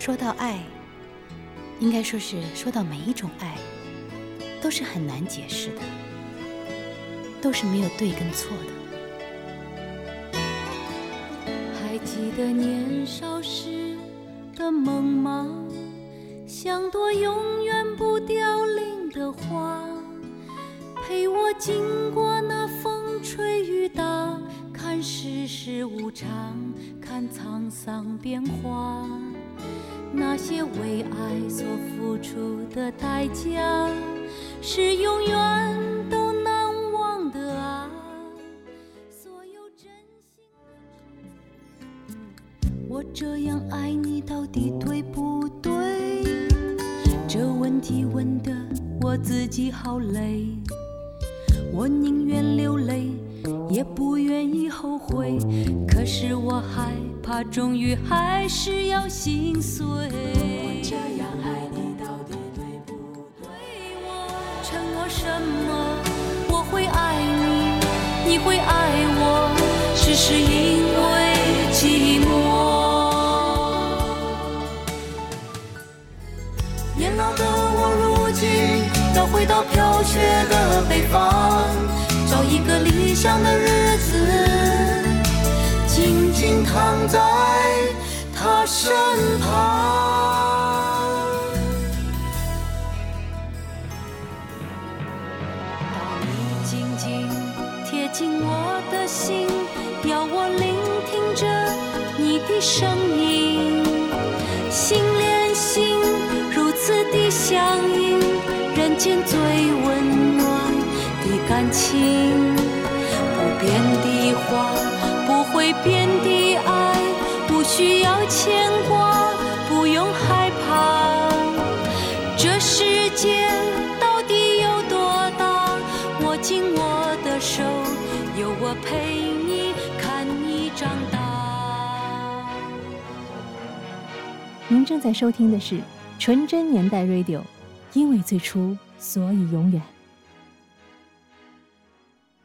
说到爱，应该说是说到每一种爱，都是很难解释的，都是没有对跟错的。还记得年少时的梦吗？像朵永远不凋零的花，陪我经过那风吹雨打，看世事无常，看沧桑变化。那些为爱所付出的代价，是永远都难忘的啊！所有真心我这样爱你到底对不对？这问题问的我自己好累，我宁愿流泪，也不愿意后悔。可是我害怕，终于还是要心在他身旁。当你静静贴近我的心，要我聆听着你的声音，心连心，如此的相应，人间最牵挂，不用害怕。这世界到底有多大？握紧我的手，有我陪你，看你长大。您正在收听的是《纯真年代 Radio》，因为最初，所以永远。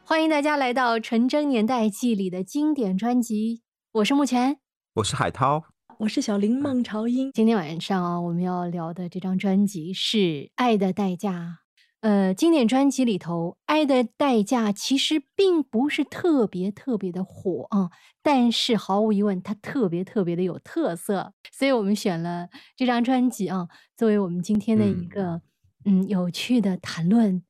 欢迎大家来到《纯真年代记》里的经典专辑，我是目前，我是海涛，我是小林孟朝英。今天晚上啊，我们要聊的这张专辑是《爱的代价》。呃，经典专辑里头，《爱的代价》其实并不是特别特别的火啊，但是毫无疑问，它特别特别的有特色，所以我们选了这张专辑啊，作为我们今天的一个嗯有趣的谈论。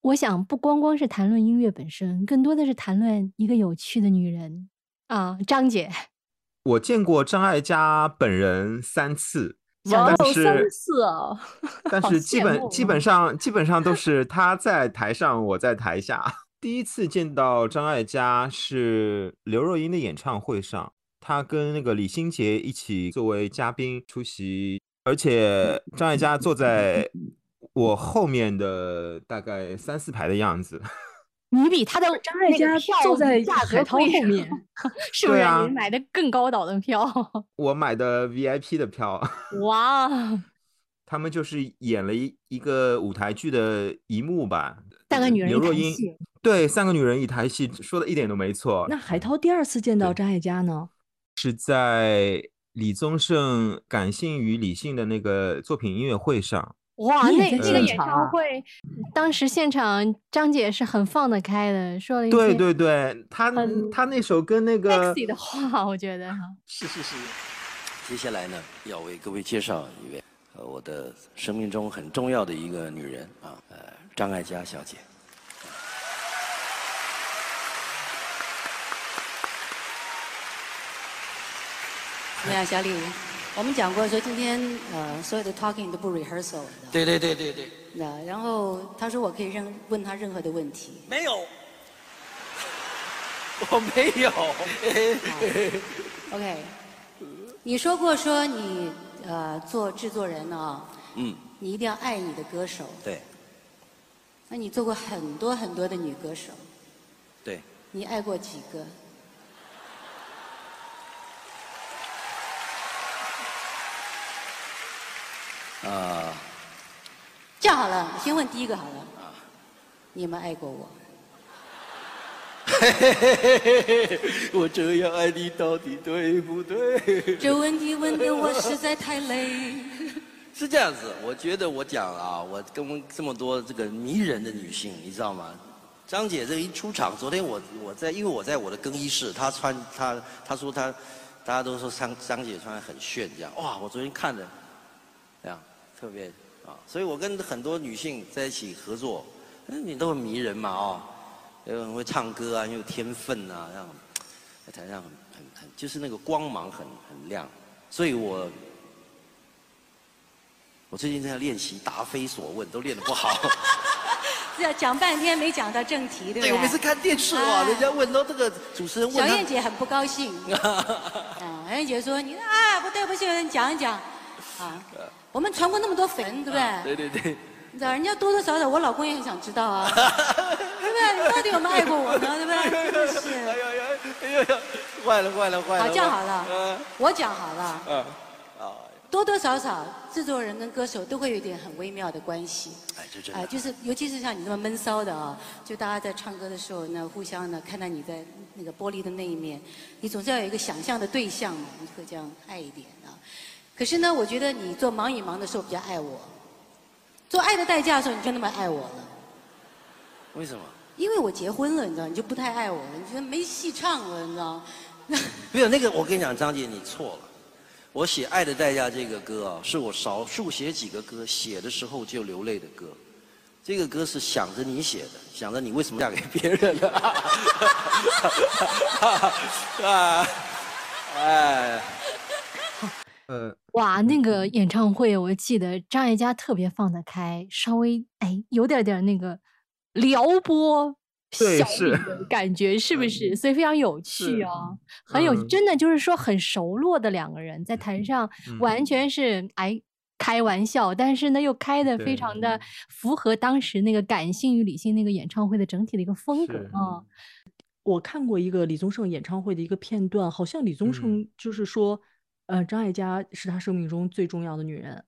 我想不光光是谈论音乐本身，更多的是谈论一个有趣的女人啊，张姐。我见过张艾嘉本人三次，但是三次哦，但是基本基本上基本上都 是他在台上，我在台下。第一次见到张艾嘉是刘若英的演唱会上，她跟那个李心洁一起作为嘉宾出席，而且张艾嘉坐在我后面的大概三四排的样子。你比他的张艾嘉那个票坐在海涛后面，是不是？啊你买的更高档的票？我买的 VIP 的票，哇，他们就是演了一一个舞台剧的一幕吧。三个女人一刘若英台戏对三个女人一台戏，说的一点都没错。那海涛第二次见到张艾嘉呢？是在李宗盛感性与理性的那个作品音乐会上，哇，那那个演唱会，当时现场张姐是很放得开的，说了一些对对对，他很他那首跟那个 sexy 的话，我觉得哈。是是是。接下来呢，要为各位介绍一位呃我的生命中很重要的一个女人啊，呃张艾嘉小姐。怎么样，小李？我们讲过说今天呃所有的 talking 都不 rehearsal 的。对对对对对，那然后他说我可以任问他任何的问题。没有，我没有。OK，你说过说你呃做制作人呢、嗯，你一定要爱你的歌手。对那你做过很多很多的女歌手，对，你爱过几个？啊、这样好了，先问第一个好了。你有没有爱过我？嘿嘿嘿嘿嘿我这样爱你到底对不对？这问题问的我实在太累。是这样子，我觉得我讲啊，我跟这么多这个迷人的女性，你知道吗？张姐这一出场，昨天我我在，因为我在我的更衣室，她穿她她说她，大家都说张张姐穿的很炫，这样哇，我昨天看着，这样特别啊，所以我跟很多女性在一起合作，嗯，你都很迷人嘛哦，又很会唱歌啊，又有天分啊，这样在台上很很很就是那个光芒很很亮，所以我。我最近在练习答非所问，都练得不好。是啊，讲半天没讲到正题，对不对？我每次看电视哇，人家问到这个主持人问。小燕姐很不高兴。啊，小燕姐说：“你啊，不对不起，你讲一讲。”啊，我们传过那么多粉，对不对？对对对。你知道，人家多多少少，我老公也很想知道啊。对不对？你到底有没有爱过我呢？对不对？真是。哎呀呀，哎呀呀，坏了坏了坏了。好，这样好了。嗯。我讲好了。嗯。多多少少，制作人跟歌手都会有一点很微妙的关系。哎，这真的。哎，就是尤其是像你这么闷骚的啊，就大家在唱歌的时候呢，互相呢看到你在那个玻璃的那一面，你总是要有一个想象的对象嘛，你会这样爱一点啊。可是呢，我觉得你做忙与忙的时候比较爱我，做爱的代价的时候你就那么爱我了。为什么？因为我结婚了，你知道，你就不太爱我了，你觉得没戏唱了，你知道。没有那个，我跟你讲，张姐，你错了。我写《爱的代价》这个歌啊，是我少数写几个歌写的时候就流泪的歌。这个歌是想着你写的，想着你为什么嫁给别人了。啊，哎，呃，哇，那个演唱会，我记得张艾嘉特别放得开，稍微哎有点点那个撩拨。对，是感觉是不是？所以非常有趣哦，很有真的就是说很熟络的两个人在台上，完全是哎开玩笑，但是呢又开的非常的符合当时那个感性与理性那个演唱会的整体的一个风格啊。我看过一个李宗盛演唱会的一个片段，好像李宗盛就是说，呃，张艾嘉是他生命中最重要的女人，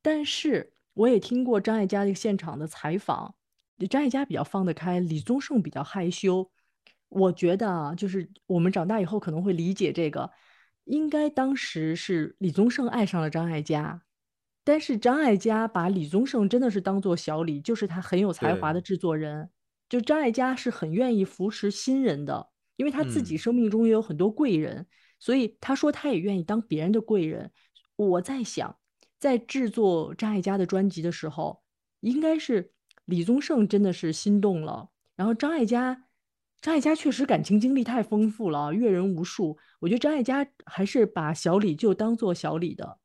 但是我也听过张艾嘉的现场的采访。张艾嘉比较放得开，李宗盛比较害羞。我觉得啊，就是我们长大以后可能会理解这个，应该当时是李宗盛爱上了张艾嘉，但是张艾嘉把李宗盛真的是当做小李，就是他很有才华的制作人。就张艾嘉是很愿意扶持新人的，因为他自己生命中也有很多贵人，所以他说他也愿意当别人的贵人。我在想，在制作张艾嘉的专辑的时候，应该是。李宗盛真的是心动了，然后张艾嘉，张艾嘉确实感情经历太丰富了，阅人无数。我觉得张艾嘉还是把小李就当做小李的。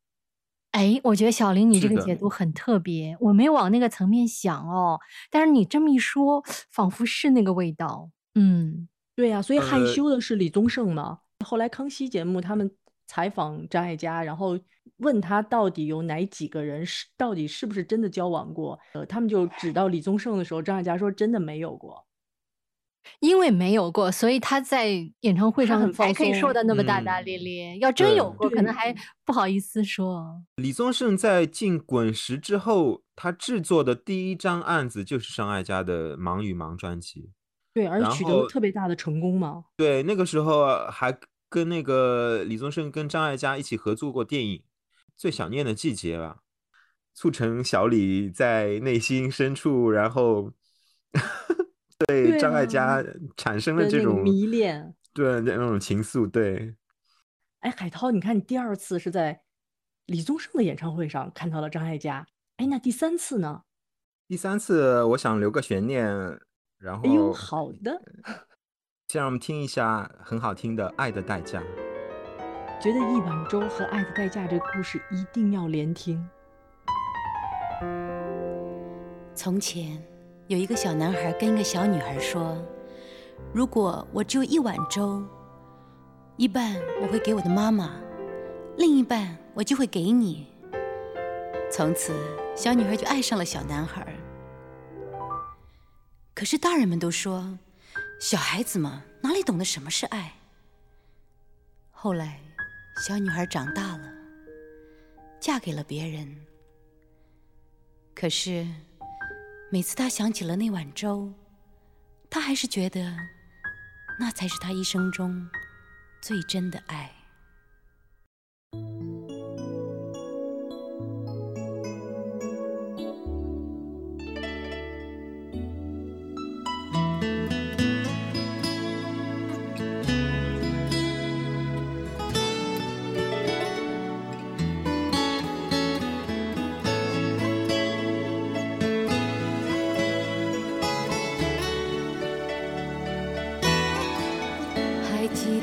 哎，我觉得小林你这个解读很特别，我没有往那个层面想哦。但是你这么一说，仿佛是那个味道。嗯，对呀，所以害羞的是李宗盛嘛。后来康熙节目他们采访张艾嘉，然后。问他到底有哪几个人是到底是不是真的交往过？呃，他们就指到李宗盛的时候，张艾嘉说真的没有过，因为没有过，所以他在演唱会上才可以说的那么大大咧咧。要真有过，可能还不好意思说。李宗盛在进滚石之后，他制作的第一张案子就是张艾嘉的《忙与忙》专辑，对，而且取得了特别大的成功嘛。对，那个时候还跟那个李宗盛跟张艾嘉一起合作过电影。最想念的季节吧，促成小李在内心深处，然后 对张艾嘉产生了这种迷恋，对那种情愫。对，哎，海涛，你看你第二次是在李宗盛的演唱会上看到了张艾嘉，哎，那第三次呢？第三次我想留个悬念，然后，哎呦，好的，先让我们听一下很好听的《爱的代价》。觉得一碗粥和爱的代价这个故事一定要连听。从前有一个小男孩跟一个小女孩说：“如果我只有一碗粥，一半我会给我的妈妈，另一半我就会给你。”从此，小女孩就爱上了小男孩。可是大人们都说，小孩子嘛，哪里懂得什么是爱？后来。小女孩长大了，嫁给了别人。可是，每次她想起了那碗粥，她还是觉得那才是她一生中最真的爱。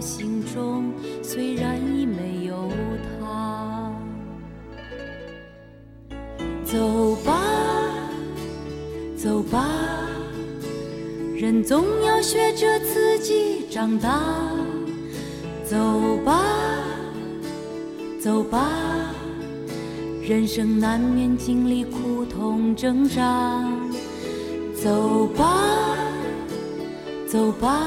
心中，虽然已没有他。走吧，走吧，人总要学着自己长大。走吧，走吧，人生难免经历苦痛挣扎。走吧，走吧，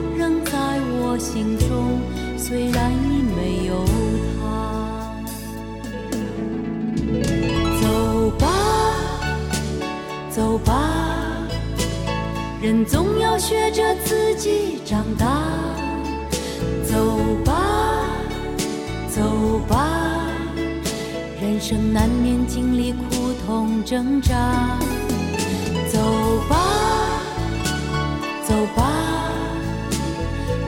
心中，虽然已没有他。走吧，走吧，人总要学着自己长大。走吧，走吧，人生难免经历苦痛挣扎。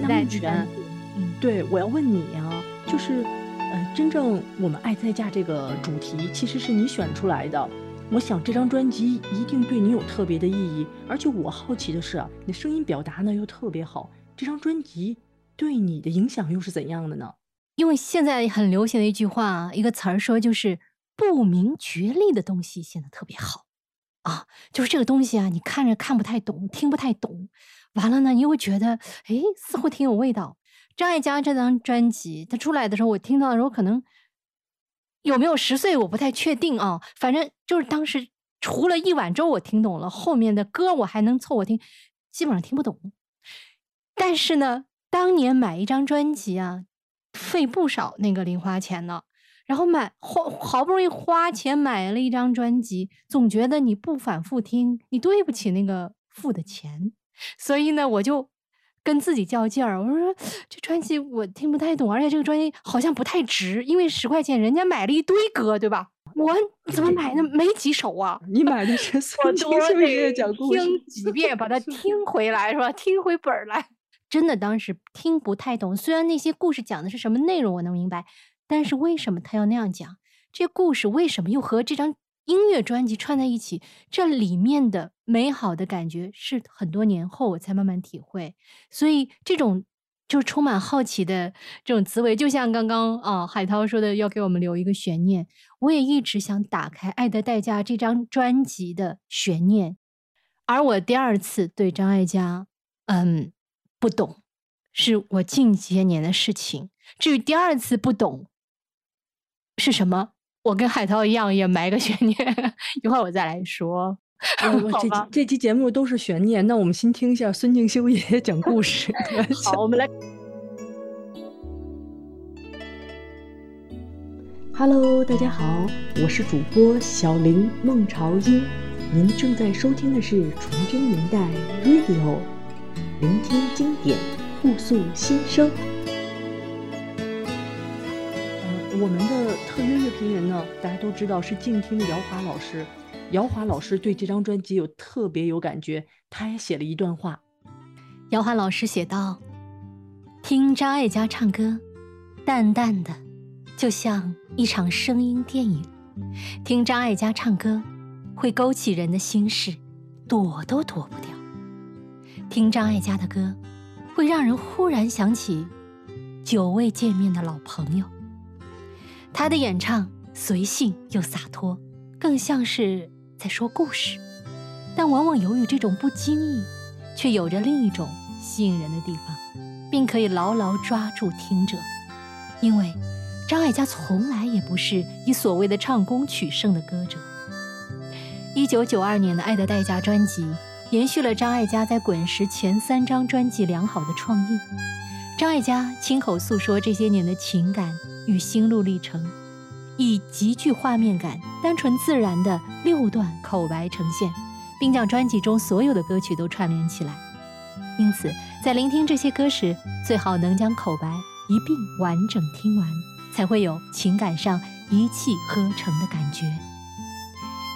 那圆这段。嗯，对，我要问你啊，就是，呃，真正我们“爱在家”这个主题其实是你选出来的，我想这张专辑一定对你有特别的意义，而且我好奇的是你的声音表达呢又特别好，这张专辑对你的影响又是怎样的呢？因为现在很流行的一句话，一个词儿说就是不明觉厉的东西显得特别好啊，就是这个东西啊，你看着看不太懂，听不太懂，完了呢，你又会觉得哎，似乎挺有味道。张艾嘉这张专辑，他出来的时候，我听到的时候可能。有没有十岁？我不太确定啊。反正就是当时除了一碗粥我听懂了，后面的歌我还能凑合听，基本上听不懂。但是呢，当年买一张专辑啊，费不少那个零花钱呢。然后买花好不容易花钱买了一张专辑，总觉得你不反复听，你对不起那个付的钱。所以呢，我就。跟自己较劲儿，我说这专辑我听不太懂，而且这个专辑好像不太值，因为十块钱人家买了一堆歌，对吧？我怎么买的没几首啊？你买的是孙青秀爷爷讲故事，听几遍把它 听回来是吧？听回本儿来，真的当时听不太懂。虽然那些故事讲的是什么内容我能明白，但是为什么他要那样讲？这故事为什么又和这张？音乐专辑串在一起，这里面的美好的感觉是很多年后我才慢慢体会。所以这种就充满好奇的这种滋味，就像刚刚啊海涛说的，要给我们留一个悬念。我也一直想打开《爱的代价》这张专辑的悬念。而我第二次对张艾嘉，嗯，不懂，是我近些年的事情。至于第二次不懂是什么？我跟海涛一样，也埋个悬念，一会儿我再来说。这这期节目都是悬念，那我们先听一下孙敬修爷爷讲故事。好，我们来。Hello，大家好，我是主播小林孟朝英，您正在收听的是纯真年代 Radio，聆听经典，互诉心声。我们的特约乐评人呢，大家都知道是静听的姚华老师。姚华老师对这张专辑有特别有感觉，他也写了一段话。姚华老师写道：“听张艾嘉唱歌，淡淡的，就像一场声音电影。听张艾嘉唱歌，会勾起人的心事，躲都躲不掉。听张艾嘉的歌，会让人忽然想起久未见面的老朋友。”他的演唱随性又洒脱，更像是在说故事，但往往由于这种不经意，却有着另一种吸引人的地方，并可以牢牢抓住听者。因为张艾嘉从来也不是以所谓的唱功取胜的歌者。一九九二年的《爱的代价》专辑，延续了张艾嘉在滚石前三张专辑良好的创意。张艾嘉亲口诉说这些年的情感。与心路历程，以极具画面感、单纯自然的六段口白呈现，并将专辑中所有的歌曲都串联起来。因此，在聆听这些歌时，最好能将口白一并完整听完，才会有情感上一气呵成的感觉。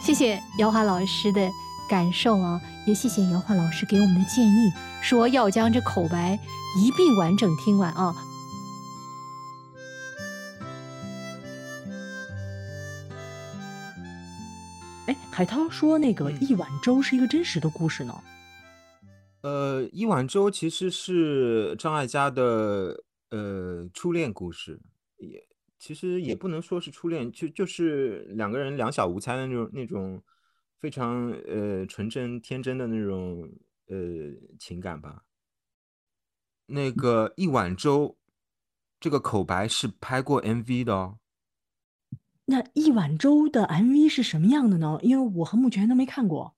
谢谢姚华老师的感受啊，也谢谢姚华老师给我们的建议，说要将这口白一并完整听完啊。海涛说：“那个一碗粥是一个真实的故事呢。”呃，一碗粥其实是张艾嘉的呃初恋故事，也其实也不能说是初恋，就就是两个人两小无猜的那种那种非常呃纯真天真的那种呃情感吧。那个一碗粥这个口白是拍过 MV 的哦。那一碗粥的 MV 是什么样的呢？因为我和目前都没看过。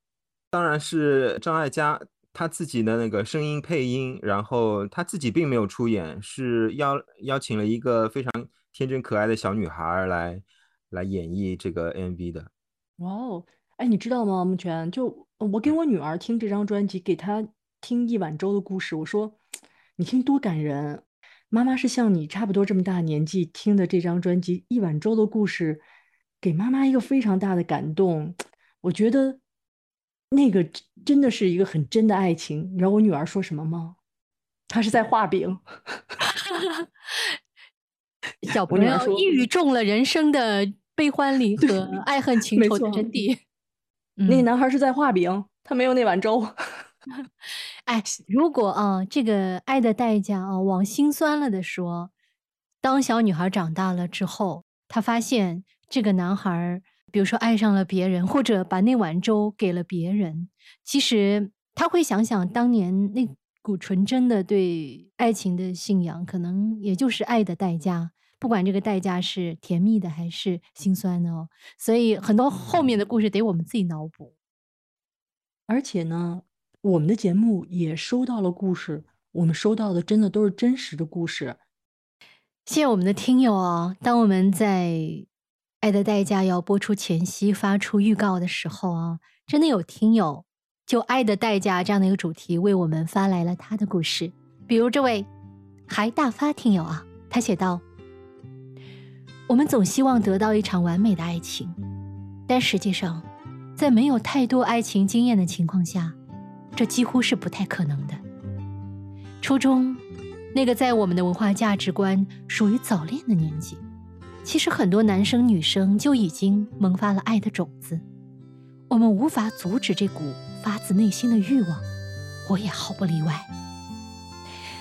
当然是张艾嘉他自己的那个声音配音，然后他自己并没有出演，是邀邀请了一个非常天真可爱的小女孩来来演绎这个 MV 的。哇哦，哎，你知道吗？目前就我给我女儿听这张专辑，给她听一碗粥的故事，我说你听多感人。妈妈是像你差不多这么大年纪听的这张专辑《一碗粥的故事》，给妈妈一个非常大的感动。我觉得那个真的是一个很真的爱情。你知道我女儿说什么吗？她是在画饼。小朋友一语中了人生的悲欢离合、爱恨情仇的真谛。那个男孩是在画饼，他没有那碗粥。哎，如果啊，这个爱的代价啊，往心酸了的说，当小女孩长大了之后，她发现这个男孩，比如说爱上了别人，或者把那碗粥给了别人，其实他会想想当年那股纯真的对爱情的信仰，可能也就是爱的代价。不管这个代价是甜蜜的还是心酸的哦，所以很多后面的故事得我们自己脑补。而且呢，我们的节目也收到了故事，我们收到的真的都是真实的故事。谢谢我们的听友啊！当我们在《爱的代价》要播出前夕发出预告的时候啊，真的有听友就《爱的代价》这样的一个主题为我们发来了他的故事。比如这位还大发听友啊，他写道。我们总希望得到一场完美的爱情，但实际上，在没有太多爱情经验的情况下，这几乎是不太可能的。初中，那个在我们的文化价值观属于早恋的年纪，其实很多男生女生就已经萌发了爱的种子。我们无法阻止这股发自内心的欲望，我也毫不例外。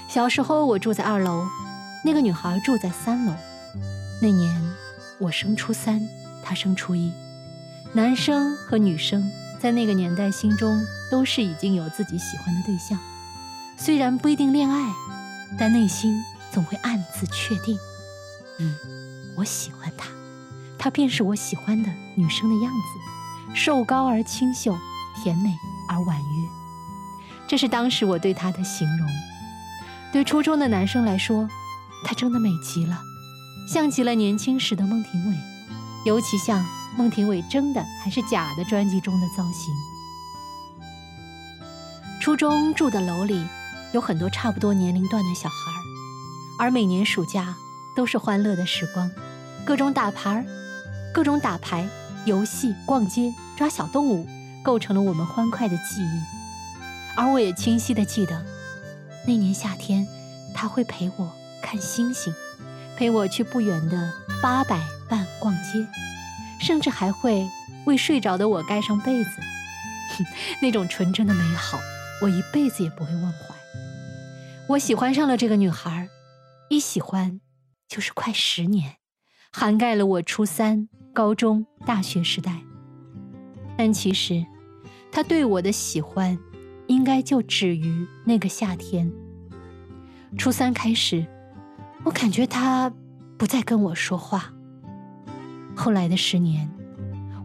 小时候，我住在二楼，那个女孩住在三楼。那年我升初三，她升初一。男生和女生在那个年代心中都是已经有自己喜欢的对象，虽然不一定恋爱，但内心总会暗自确定：嗯，我喜欢她，她便是我喜欢的女生的样子，瘦高而清秀，甜美而婉约。这是当时我对她的形容。对初中的男生来说，她真的美极了。像极了年轻时的孟庭苇，尤其像孟庭苇真的还是假的专辑中的造型。初中住的楼里有很多差不多年龄段的小孩而每年暑假都是欢乐的时光，各种打牌各种打牌游戏、逛街、抓小动物，构成了我们欢快的记忆。而我也清晰的记得，那年夏天他会陪我看星星。陪我去不远的八百伴逛街，甚至还会为睡着的我盖上被子。那种纯真的美好，我一辈子也不会忘怀。我喜欢上了这个女孩，一喜欢就是快十年，涵盖了我初三、高中、大学时代。但其实，她对我的喜欢，应该就止于那个夏天。初三开始。我感觉他不再跟我说话。后来的十年，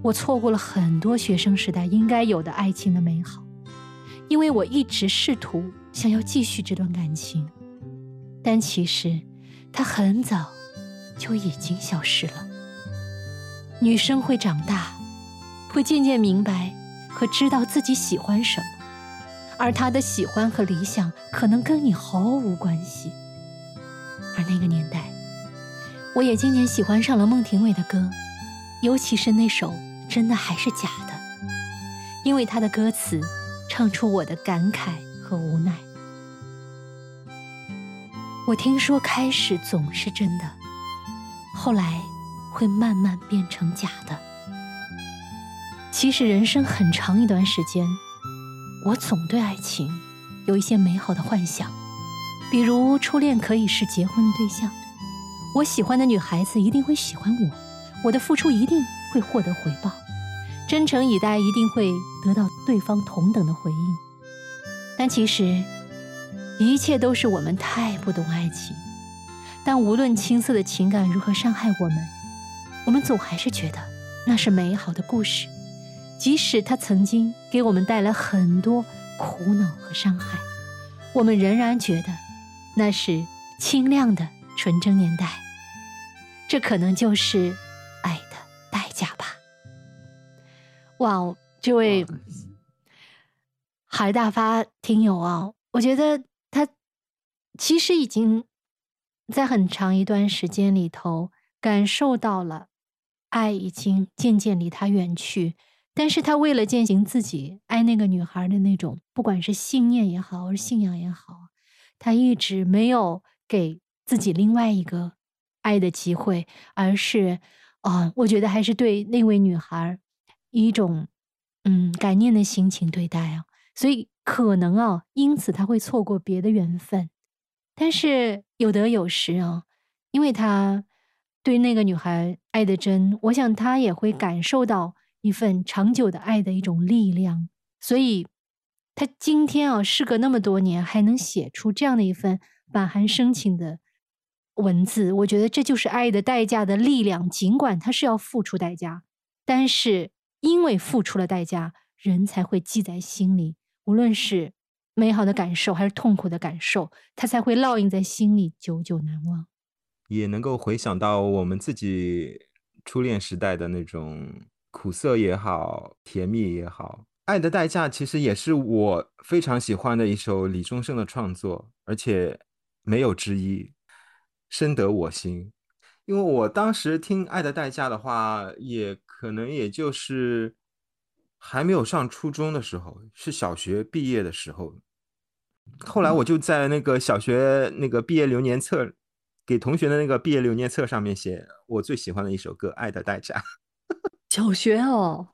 我错过了很多学生时代应该有的爱情的美好，因为我一直试图想要继续这段感情，但其实他很早就已经消失了。女生会长大，会渐渐明白和知道自己喜欢什么，而他的喜欢和理想可能跟你毫无关系。而那个年代，我也渐渐喜欢上了孟庭苇的歌，尤其是那首《真的还是假的》，因为他的歌词唱出我的感慨和无奈。我听说开始总是真的，后来会慢慢变成假的。其实人生很长一段时间，我总对爱情有一些美好的幻想。比如初恋可以是结婚的对象，我喜欢的女孩子一定会喜欢我，我的付出一定会获得回报，真诚以待一定会得到对方同等的回应。但其实，一切都是我们太不懂爱情。但无论青涩的情感如何伤害我们，我们总还是觉得那是美好的故事，即使它曾经给我们带来很多苦恼和伤害，我们仍然觉得。那是清亮的纯真年代，这可能就是哇哦，这位海大发听友啊，我觉得他其实已经在很长一段时间里头感受到了爱已经渐渐离他远去，但是他为了践行自己爱那个女孩的那种，不管是信念也好，或是信仰也好。他一直没有给自己另外一个爱的机会，而是，啊，我觉得还是对那位女孩一种，嗯感念的心情对待啊，所以可能啊，因此他会错过别的缘分。但是有得有失啊，因为他对那个女孩爱的真，我想他也会感受到一份长久的爱的一种力量。所以，他今天啊，事隔那么多年，还能写出这样的一份饱含深情的文字，我觉得这就是爱的代价的力量。尽管他是要付出代价，但是因为付出了代价，人才会记在心里，无论是。美好的感受还是痛苦的感受，它才会烙印在心里，久久难忘。也能够回想到我们自己初恋时代的那种苦涩也好，甜蜜也好。《爱的代价》其实也是我非常喜欢的一首李宗盛的创作，而且没有之一，深得我心。因为我当时听《爱的代价》的话，也可能也就是还没有上初中的时候，是小学毕业的时候。后来我就在那个小学那个毕业留年册，给同学的那个毕业留年册上面写我最喜欢的一首歌《爱的代价》。小学哦，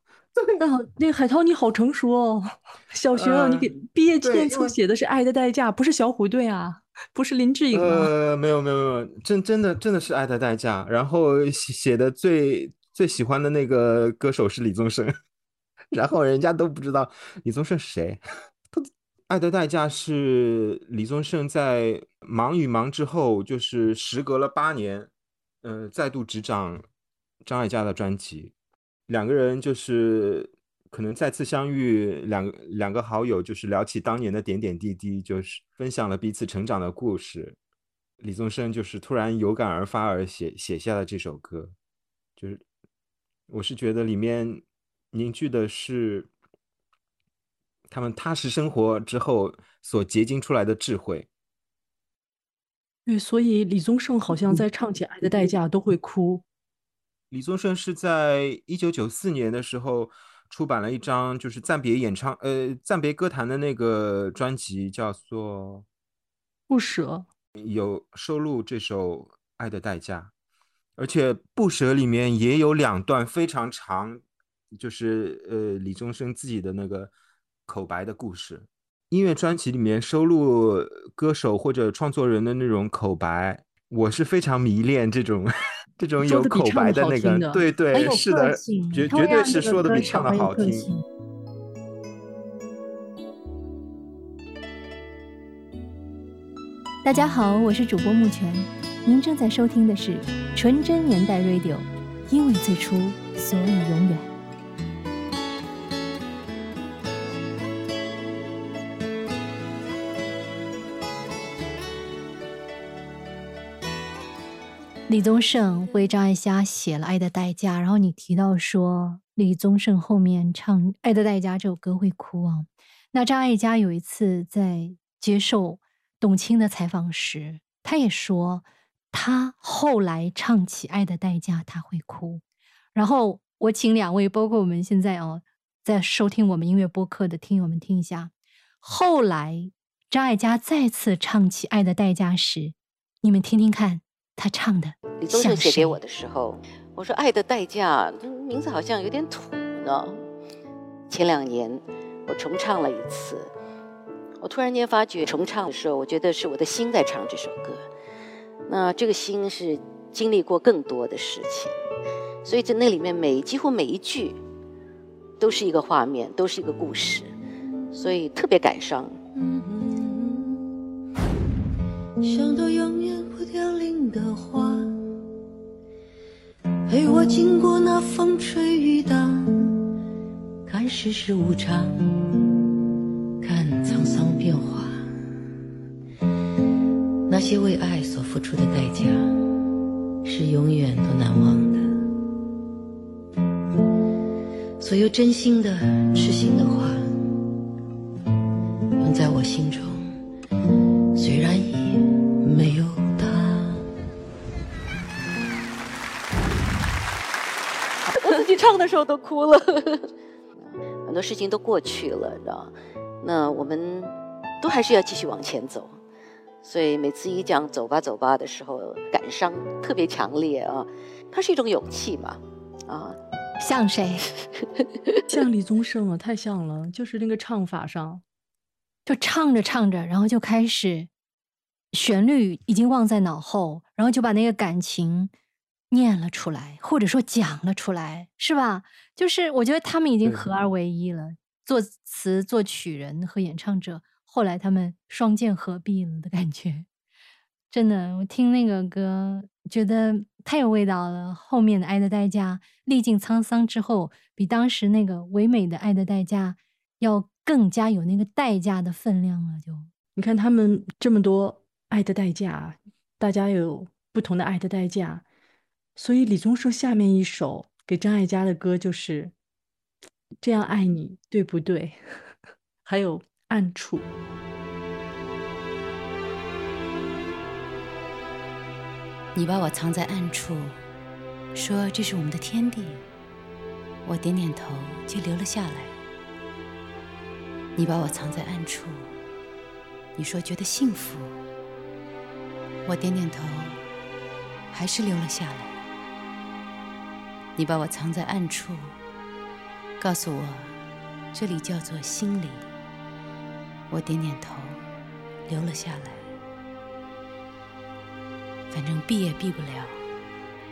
那那海涛你好成熟哦，小学哦，你给毕业纪念册写的是《爱的代价》，不是小虎队啊，不是林志颖吗？呃，没有没有没有，真真的真的是《爱的代价》，然后写写的最最喜欢的那个歌手是李宗盛，然后人家都不知道李宗盛是谁。爱的代价是李宗盛在《忙与忙》之后，就是时隔了八年，呃，再度执掌张艾嘉的专辑。两个人就是可能再次相遇，两两个好友就是聊起当年的点点滴滴，就是分享了彼此成长的故事。李宗盛就是突然有感而发而写写下了这首歌，就是我是觉得里面凝聚的是。他们踏实生活之后所结晶出来的智慧。对，所以李宗盛好像在唱起《爱的代价》都会哭。李宗盛是在一九九四年的时候出版了一张就是暂别演唱呃暂别歌坛的那个专辑，叫做《不舍》，有收录这首《爱的代价》，而且《不舍》里面也有两段非常长，就是呃李宗盛自己的那个。口白的故事，音乐专辑里面收录歌手或者创作人的那种口白，我是非常迷恋这种这种有口白的那个，对对，是的，绝绝对是说的比唱的好听。大家好，我是主播木泉，您正在收听的是纯真年代 Radio，因为最初，所以永远。李宗盛为张艾嘉写了《爱的代价》，然后你提到说李宗盛后面唱《爱的代价》这首歌会哭啊。那张艾嘉有一次在接受董卿的采访时，他也说他后来唱起《爱的代价》他会哭。然后我请两位，包括我们现在哦在收听我们音乐播客的听友们听一下，后来张艾嘉再次唱起《爱的代价》时，你们听听看。他唱的李宗盛写给我的时候，我说《爱的代价》名字好像有点土呢。前两年我重唱了一次，我突然间发觉重唱的时候，我觉得是我的心在唱这首歌。那这个心是经历过更多的事情，所以在那里面每几乎每一句都是一个画面，都是一个故事，所以特别感伤。想到永远不凋零的花，陪我经过那风吹雨打，看世事无常，那些为爱所付出的代价，是永远都难忘的。所有真心的、痴心的话，永在我心中。虽然已没有他，我自己唱的时候都哭了。很多事情都过去了，知道那我们都还是要继续往前走。所以每次一讲“走吧，走吧”的时候，感伤特别强烈啊。它是一种勇气嘛，啊，像谁？像李宗盛啊，太像了，就是那个唱法上，就唱着唱着，然后就开始旋律已经忘在脑后，然后就把那个感情念了出来，或者说讲了出来，是吧？就是我觉得他们已经合二为一了，作词、作曲人和演唱者，后来他们双剑合璧了的感觉。真的，我听那个歌，觉得太有味道了。后面的《爱的代价》，历尽沧桑之后，比当时那个唯美的《爱的代价》要更加有那个代价的分量了。就你看他们这么多爱的代价，大家有不同的爱的代价，所以李宗盛下面一首给张艾嘉的歌就是《这样爱你》，对不对？还有暗处。你把我藏在暗处，说这是我们的天地。我点点头，就留了下来。你把我藏在暗处，你说觉得幸福。我点点头，还是留了下来。你把我藏在暗处，告诉我这里叫做心里。我点点头，留了下来。反正避也避不了，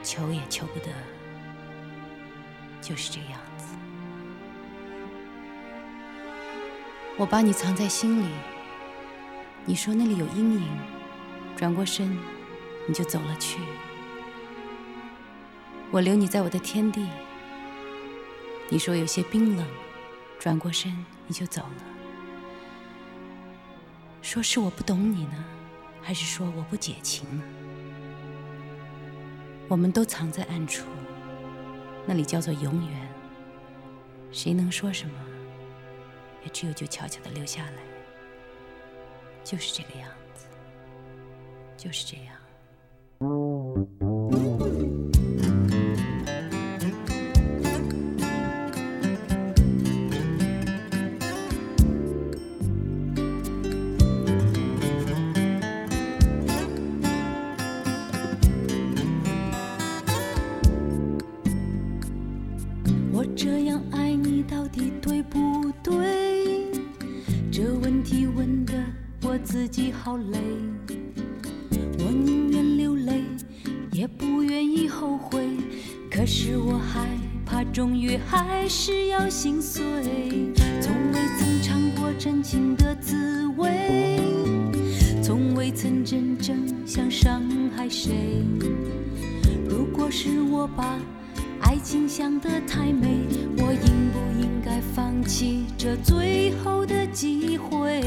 求也求不得，就是这样子。我把你藏在心里，你说那里有阴影，转过身你就走了去。我留你在我的天地，你说有些冰冷，转过身你就走了。说是我不懂你呢，还是说我不解情呢？我们都藏在暗处，那里叫做永远。谁能说什么？也只有就悄悄的留下来，就是这个样子，就是这样。不对，这问题问的我自己好累，我宁愿流泪，也不愿意后悔。可是我害怕，终于还是要心碎。从未曾尝过真情的滋味，从未曾真正想伤害谁。如果是我把爱情想得太美，我应不应该放弃这最后的机会？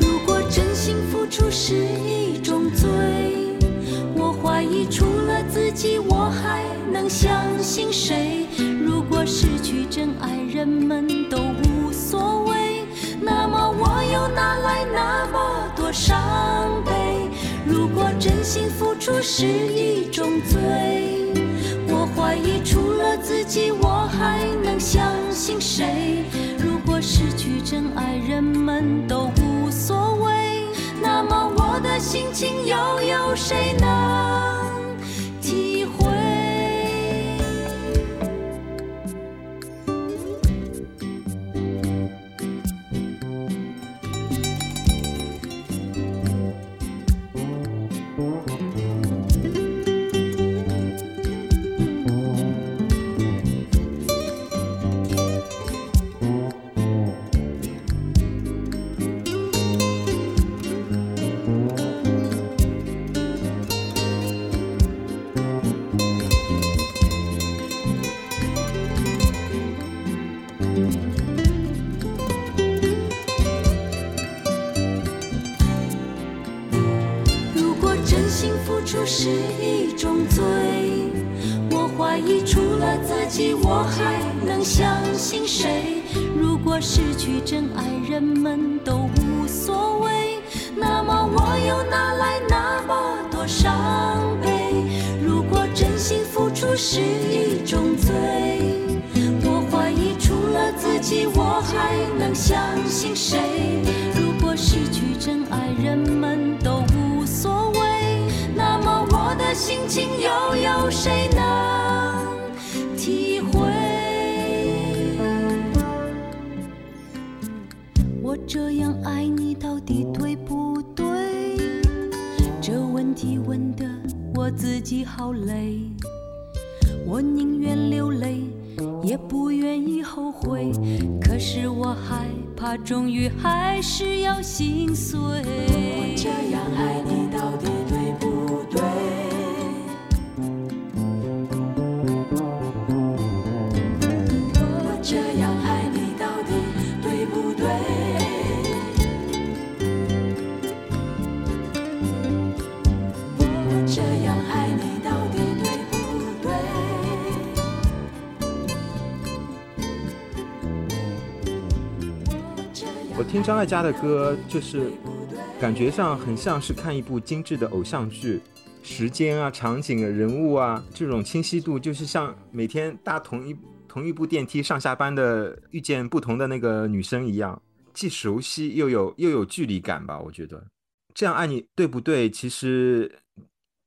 如果真心付出是一种罪，我怀疑除了自己，我还能相信谁？如果失去真爱，人们都无所谓，那么我又哪来那么多伤悲？如果真心付出是一种罪，怀疑除了自己，我还能相信谁？如果失去真爱，人们都无所谓。那么我的心情又有谁能？信谁？如果失去真爱，人们都无所谓，那么我又哪来那么多伤悲？如果真心付出是一种罪，我怀疑除了自己，我还能相信谁？如果失去真爱，人们都无所谓，那么我的心情又有谁能？这样爱你，到底对不对？这问题问的我自己好累，我宁愿流泪，也不愿意后悔。可是我害怕，终于还是要心碎。我这样爱你，到底听张艾嘉的歌，就是感觉上很像是看一部精致的偶像剧，时间啊、场景啊、人物啊，这种清晰度，就是像每天搭同一同一部电梯上下班的遇见不同的那个女生一样，既熟悉又有又有距离感吧。我觉得这样爱你对不对？其实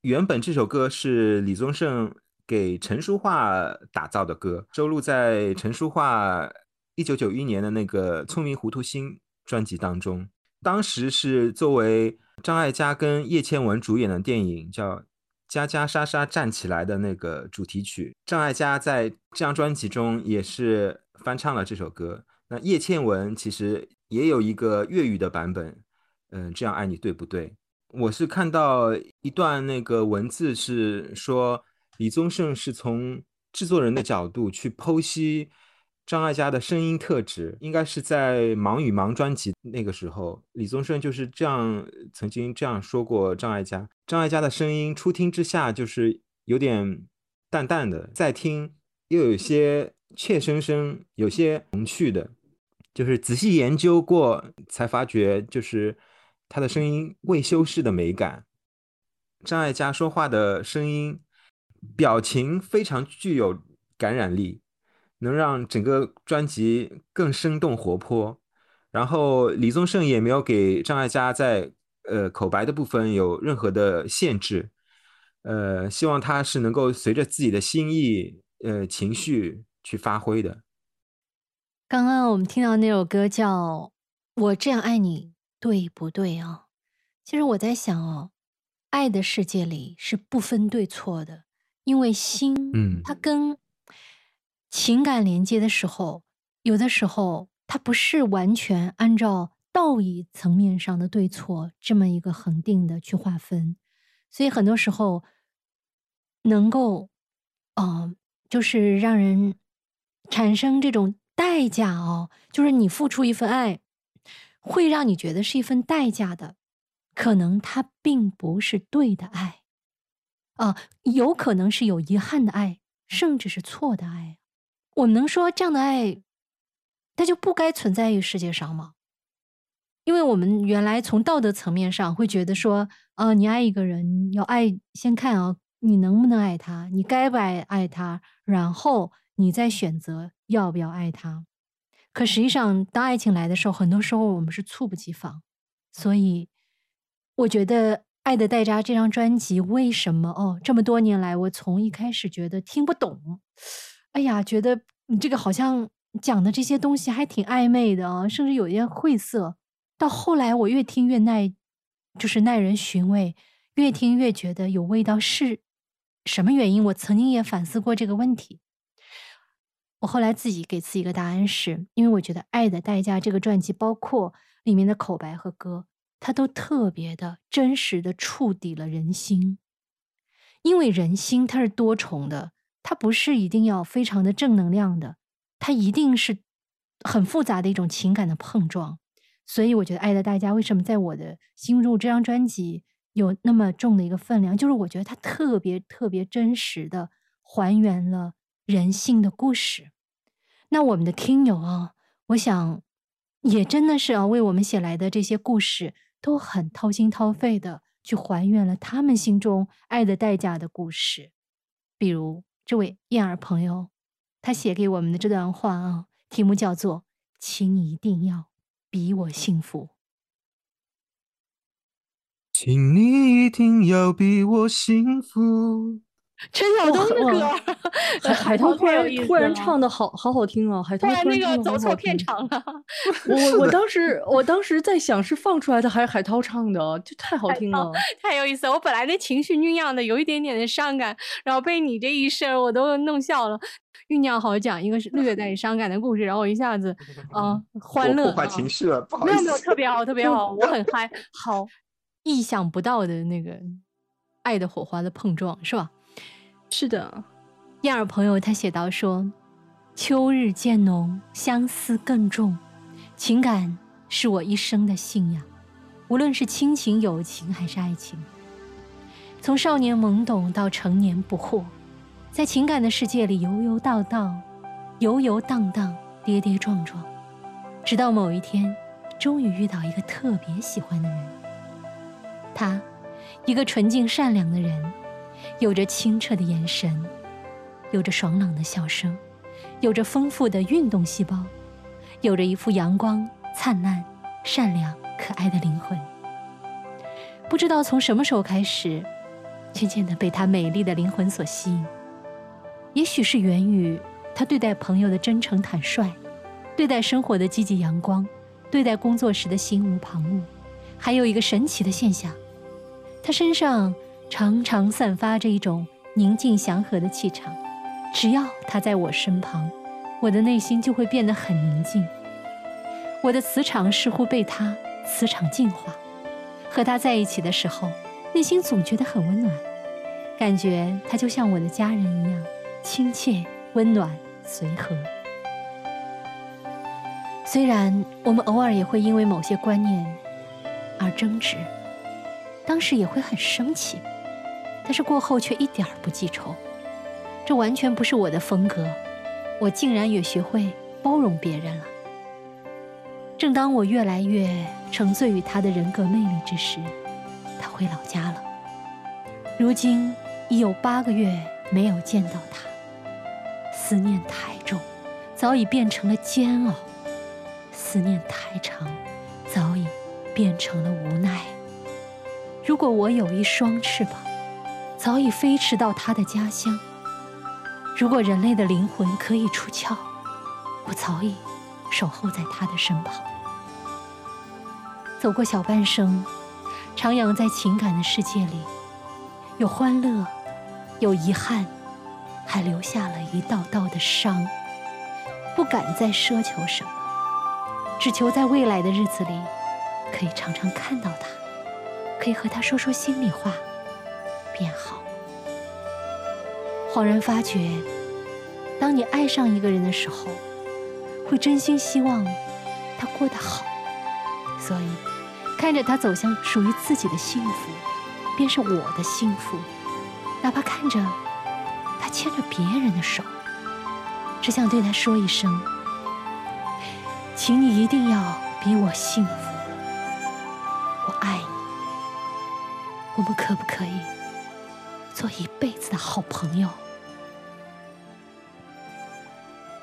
原本这首歌是李宗盛给陈淑桦打造的歌，收录在陈淑桦一九九一年的那个《聪明糊涂心》专辑当中。当时是作为张艾嘉跟叶倩文主演的电影叫《佳佳莎莎站起来》的那个主题曲，张艾嘉在这张专辑中也是翻唱了这首歌。那叶倩文其实也有一个粤语的版本，嗯，这样爱你对不对？我是看到一段那个文字是说，李宗盛是从制作人的角度去剖析张艾嘉的声音特质，应该是在《忙与忙》专辑那个时候，李宗盛就是这样曾经这样说过张艾嘉。张艾嘉的声音初听之下就是有点淡淡的，再听又有些怯生生，有些童趣的，就是仔细研究过才发觉，就是他的声音未修饰的美感。张艾嘉说话的声音，表情非常具有感染力，能让整个专辑更生动活泼。然后李宗盛也没有给张艾嘉在呃口白的部分有任何的限制，呃，希望他是能够随着自己的心意呃情绪去发挥的。刚刚我们听到那首歌叫《我这样爱你》，对不对啊？其实我在想哦，爱的世界里是不分对错的，因为心，嗯它跟情感连接的时候，有的时候它不是完全按照道义层面上的对错这么一个恒定的去划分，所以很多时候能够，嗯、就是让人产生这种代价哦，就是你付出一份爱，会让你觉得是一份代价的，可能它并不是对的爱，啊、有可能是有遗憾的爱，甚至是错的爱。我们能说这样的爱，它就不该存在于世界上吗？因为我们原来从道德层面上会觉得说，呃，你爱一个人要爱，先看啊，你能不能爱他，你该不该爱他，然后你再选择要不要爱他。可实际上，当爱情来的时候，很多时候我们是猝不及防。所以，我觉得《爱的代价》这张专辑为什么哦，这么多年来，我从一开始觉得听不懂，哎呀，觉得你这个好像讲的这些东西还挺暧昧的，甚至有点晦涩。到后来，我越听越耐，就是耐人寻味，越听越觉得有味道。是什么原因？我曾经也反思过这个问题。我后来自己给自己一个答案是，因为我觉得《爱的代价》这个专辑，包括里面的口白和歌，它都特别的真实的触底了人心。因为人心它是多重的，它不是一定要非常的正能量的，它一定是很复杂的一种情感的碰撞。所以我觉得《爱的代价》为什么在我的心中这张专辑有那么重的一个分量，就是我觉得它特别特别真实的还原了人性的故事。那我们的听友啊，我想也真的是啊，为我们写来的这些故事都很掏心掏肺的去还原了他们心中爱的代价的故事。比如这位燕儿朋友，他写给我们的这段话啊，题目叫做“请你一定要比我幸福”。请你一定要比我幸福。陈晓东的歌，海 海涛突然突然唱。的好好好听哦，海涛突然那个走错片场了，我我当时我当时在想是放出来的还是海涛唱的，就太好听了。太有意思了。我本来那情绪酝酿的有一点点的伤感，然后被你这一声我都弄笑了。酝酿好讲一个是 略带伤感的故事，然后我一下子啊、欢乐破坏啊情绪了，不好意没有没有。特别好特别好，我很嗨，好意想不到的那个爱的火花的碰撞是吧？是的，燕儿朋友他写到说：“秋日渐浓，相思更重，情感是我一生的信仰，无论是亲情、友情还是爱情。从少年懵懂到成年不惑，在情感的世界里游游荡荡，游游荡荡，跌跌撞撞，直到某一天，终于遇到一个特别喜欢的人。他，一个纯净善良的人。”有着清澈的眼神，有着爽朗的笑声，有着丰富的运动细胞，有着一副阳光灿烂、善良、可爱的灵魂。不知道从什么时候开始，渐渐地被他美丽的灵魂所吸引。也许是源于他对待朋友的真诚坦率，对待生活的积极阳光，对待工作时的心无旁骛。还有一个神奇的现象，他身上。常常散发着一种宁静祥和的气场，只要他在我身旁，我的内心就会变得很宁静。我的磁场似乎被他磁场净化，和他在一起的时候，内心总觉得很温暖，感觉他就像我的家人一样亲切、温暖、随和。虽然我们偶尔也会因为某些观念而争执，当时也会很生气。但是过后却一点儿不记仇，这完全不是我的风格。我竟然也学会包容别人了。正当我越来越沉醉于他的人格魅力之时，他回老家了。如今已有八个月没有见到他，思念太重，早已变成了煎熬；思念太长，早已变成了无奈。如果我有一双翅膀，早已飞驰到他的家乡。如果人类的灵魂可以出窍，我早已守候在他的身旁。走过小半生，徜徉在情感的世界里，有欢乐，有遗憾，还留下了一道道的伤。不敢再奢求什么，只求在未来的日子里，可以常常看到他，可以和他说说心里话。变好。恍然发觉，当你爱上一个人的时候，会真心希望他过得好。所以，看着他走向属于自己的幸福，便是我的幸福。哪怕看着他牵着别人的手，只想对他说一声：“请你一定要比我幸福，我爱你。”我们可不可以？做一辈子的好朋友。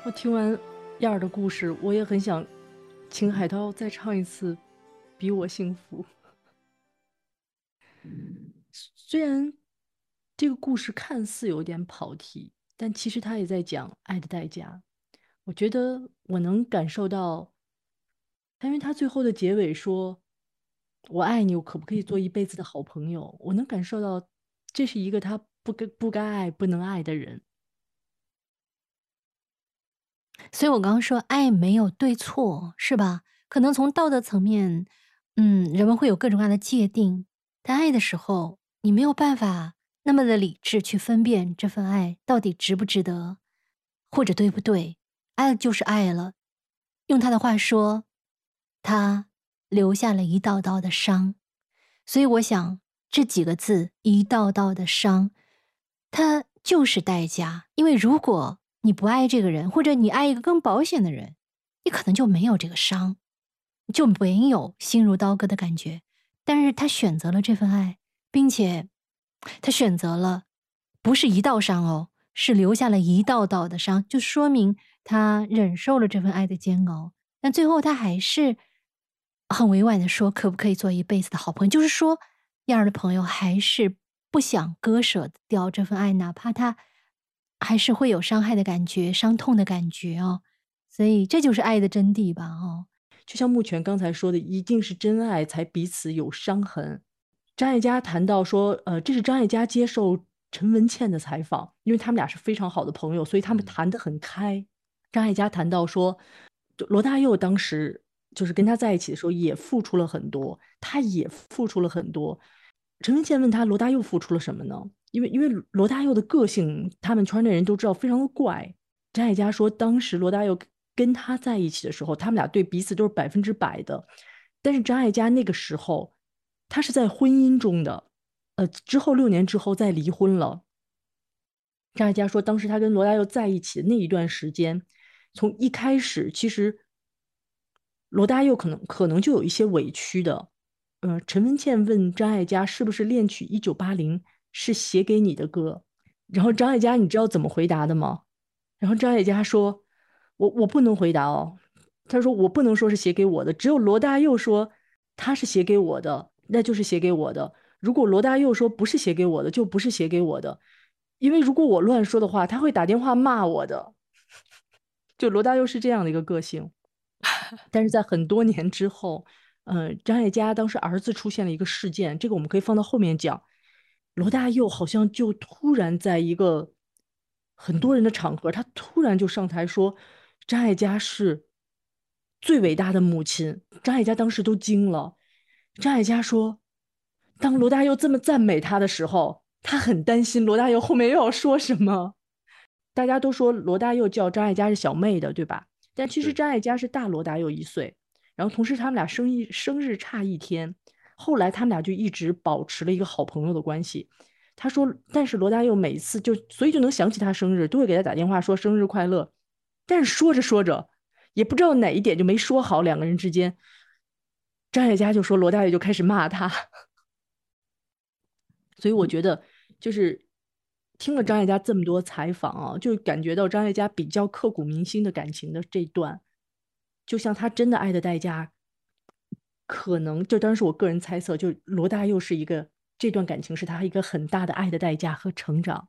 我听完燕儿的故事，我也很想请海涛再唱一次《比我幸福》。虽然这个故事看似有点跑题，但其实他也在讲爱的代价。我觉得我能感受到，因为他最后的结尾说：“我爱你，我可不可以做一辈子的好朋友？”我能感受到。这是一个他不该不该爱、不能爱的人，所以我刚刚说爱没有对错，是吧？可能从道德层面，嗯，人们会有各种各样的界定，但爱的时候，你没有办法那么的理智去分辨这份爱到底值不值得，或者对不对。爱就是爱了，用他的话说，他留下了一道道的伤，所以我想。这几个字，一道道的伤，它就是代价。因为如果你不爱这个人，或者你爱一个更保险的人，你可能就没有这个伤，就没有心如刀割的感觉。但是他选择了这份爱，并且他选择了不是一道伤哦，是留下了一道道的伤，就说明他忍受了这份爱的煎熬。但最后他还是很委婉的说：“可不可以做一辈子的好朋友？”就是说。燕儿的朋友还是不想割舍掉这份爱，哪怕他还是会有伤害的感觉、伤痛的感觉哦。所以这就是爱的真谛吧？哦，就像目前刚才说的，一定是真爱才彼此有伤痕。张艾嘉谈到说，呃，这是张艾嘉接受陈文茜的采访，因为他们俩是非常好的朋友，所以他们谈得很开。张艾嘉谈到说，罗大佑当时就是跟他在一起的时候也付出了很多，他也付出了很多。陈文茜问他罗大佑付出了什么呢？因为因为罗大佑的个性，他们圈内人都知道非常的怪。张艾嘉说，当时罗大佑跟他在一起的时候，他们俩对彼此都是百分之百的。但是张艾嘉那个时候，他是在婚姻中的，呃，之后六年之后再离婚了。张艾嘉说，当时他跟罗大佑在一起的那一段时间，从一开始其实罗大佑可能可能就有一些委屈的。呃，陈文茜问张艾嘉是不是恋曲《一九八零》是写给你的歌，然后张艾嘉你知道怎么回答的吗？然后张艾嘉说：“我我不能回答哦。”他说：“我不能说是写给我的，只有罗大佑说他是写给我的，那就是写给我的。如果罗大佑说不是写给我的，就不是写给我的，因为如果我乱说的话，他会打电话骂我的。就罗大佑是这样的一个个性，但是在很多年之后。”呃，张艾嘉当时儿子出现了一个事件，这个我们可以放到后面讲。罗大佑好像就突然在一个很多人的场合，他突然就上台说张艾嘉是最伟大的母亲。张艾嘉当时都惊了。张艾嘉说，当罗大佑这么赞美他的时候，他很担心罗大佑后面又要说什么。大家都说罗大佑叫张艾嘉是小妹的，对吧？但其实张艾嘉是大罗大佑一岁。然后同时，他们俩生一生日差一天，后来他们俩就一直保持了一个好朋友的关系。他说，但是罗大佑每次就所以就能想起他生日，都会给他打电话说生日快乐。但是说着说着，也不知道哪一点就没说好，两个人之间，张艾嘉就说罗大佑就开始骂他。所以我觉得，就是听了张艾嘉这么多采访啊，就感觉到张艾嘉比较刻骨铭心的感情的这段。就像他真的爱的代价，可能就当然是我个人猜测，就罗大佑是一个这段感情是他一个很大的爱的代价和成长。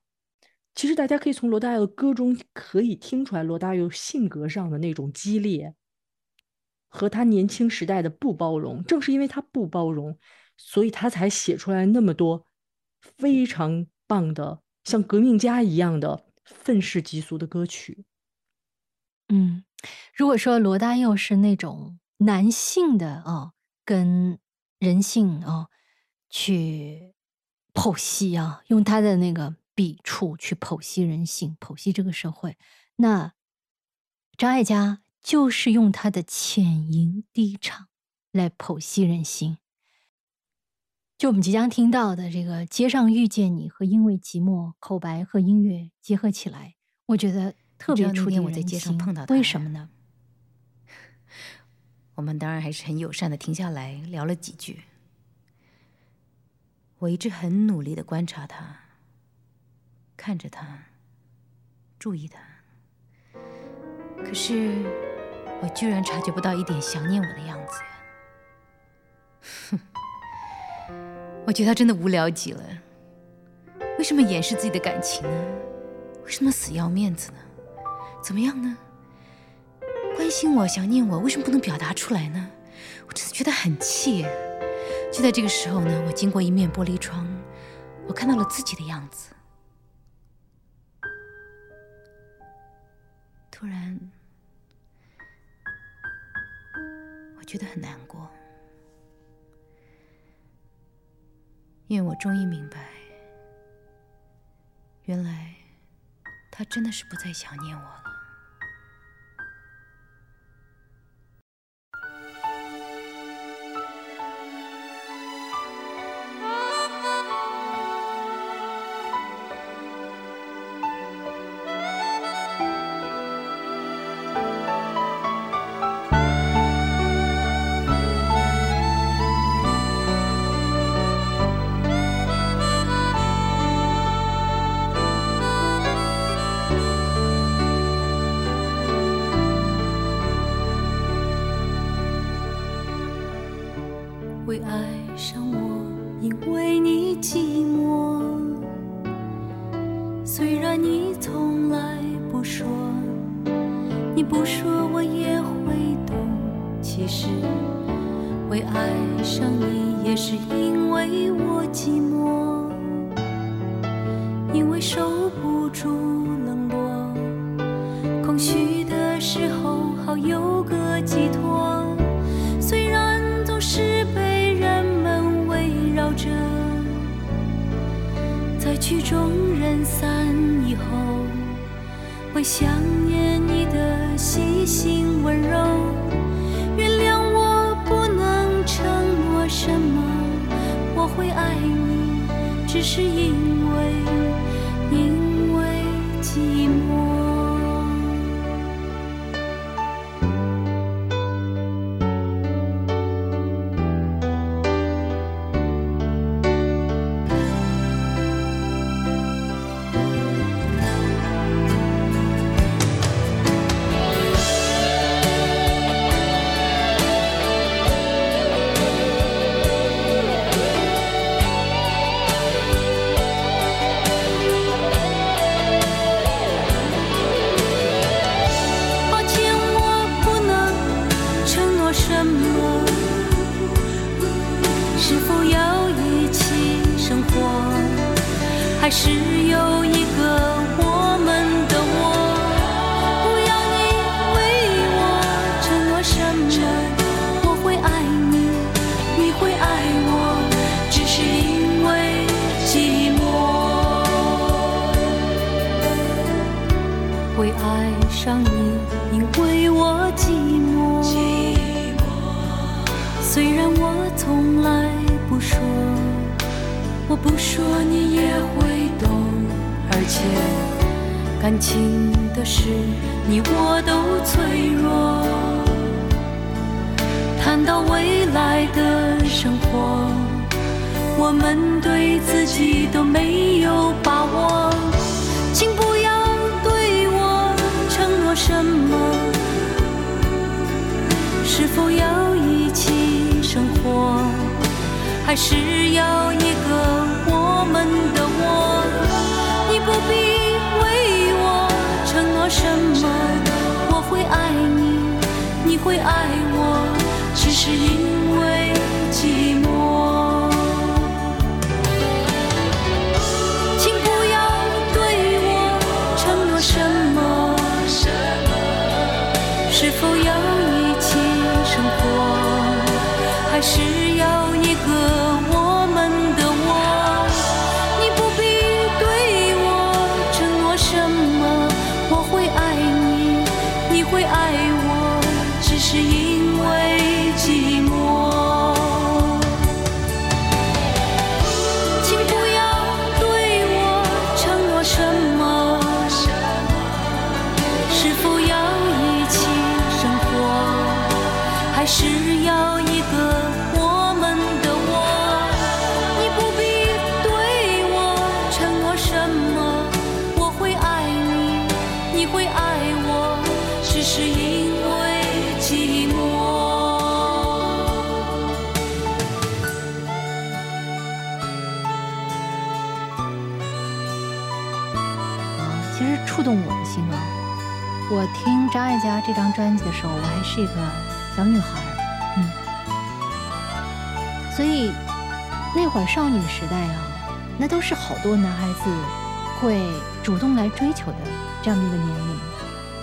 其实大家可以从罗大佑的歌中可以听出来，罗大佑性格上的那种激烈，和他年轻时代的不包容。正是因为他不包容，所以他才写出来那么多非常棒的像革命家一样的愤世嫉俗的歌曲。嗯。如果说罗大佑是那种男性的哦，跟人性哦去剖析啊，用他的那个笔触去剖析人性、剖析这个社会，那张艾嘉就是用他的浅吟低唱来剖析人心。就我们即将听到的这个《街上遇见你》和《因为寂寞》，口白和音乐结合起来，我觉得。特别触电我在街上碰到他，为什么呢？我们当然还是很友善的，停下来聊了几句。我一直很努力的观察他，看着他，注意他，可是我居然察觉不到一点想念我的样子。哼，我觉得他真的无聊极了。为什么掩饰自己的感情呢？为什么死要面子呢？怎么样呢？关心我、想念我，为什么不能表达出来呢？我真的觉得很气。就在这个时候呢，我经过一面玻璃窗，我看到了自己的样子。突然，我觉得很难过，因为我终于明白，原来他真的是不再想念我了。还是听张艾嘉这张专辑的时候，我还是一个小女孩，嗯，所以那会儿少女时代啊，那都是好多男孩子会主动来追求的这样的一个年龄，